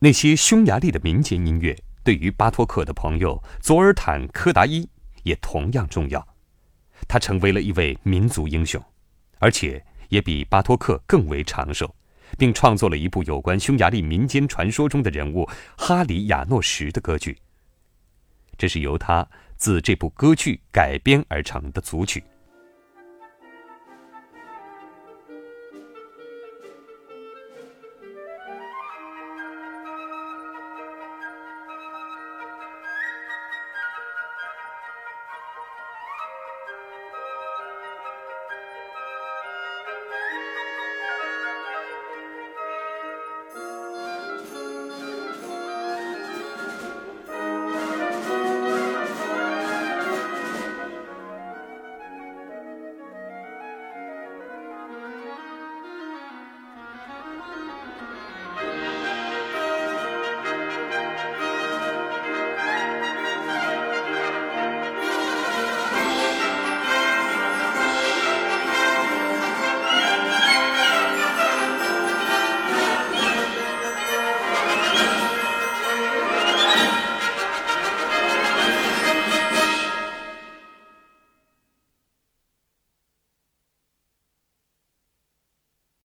那些匈牙利的民间音乐对于巴托克的朋友佐尔坦柯达伊也同样重要。他成为了一位民族英雄而且也比巴托克更为长寿并创作了一部有关匈牙利民间传说中的人物哈里亚诺什的歌剧。这是由他自这部歌剧改编而成的组曲。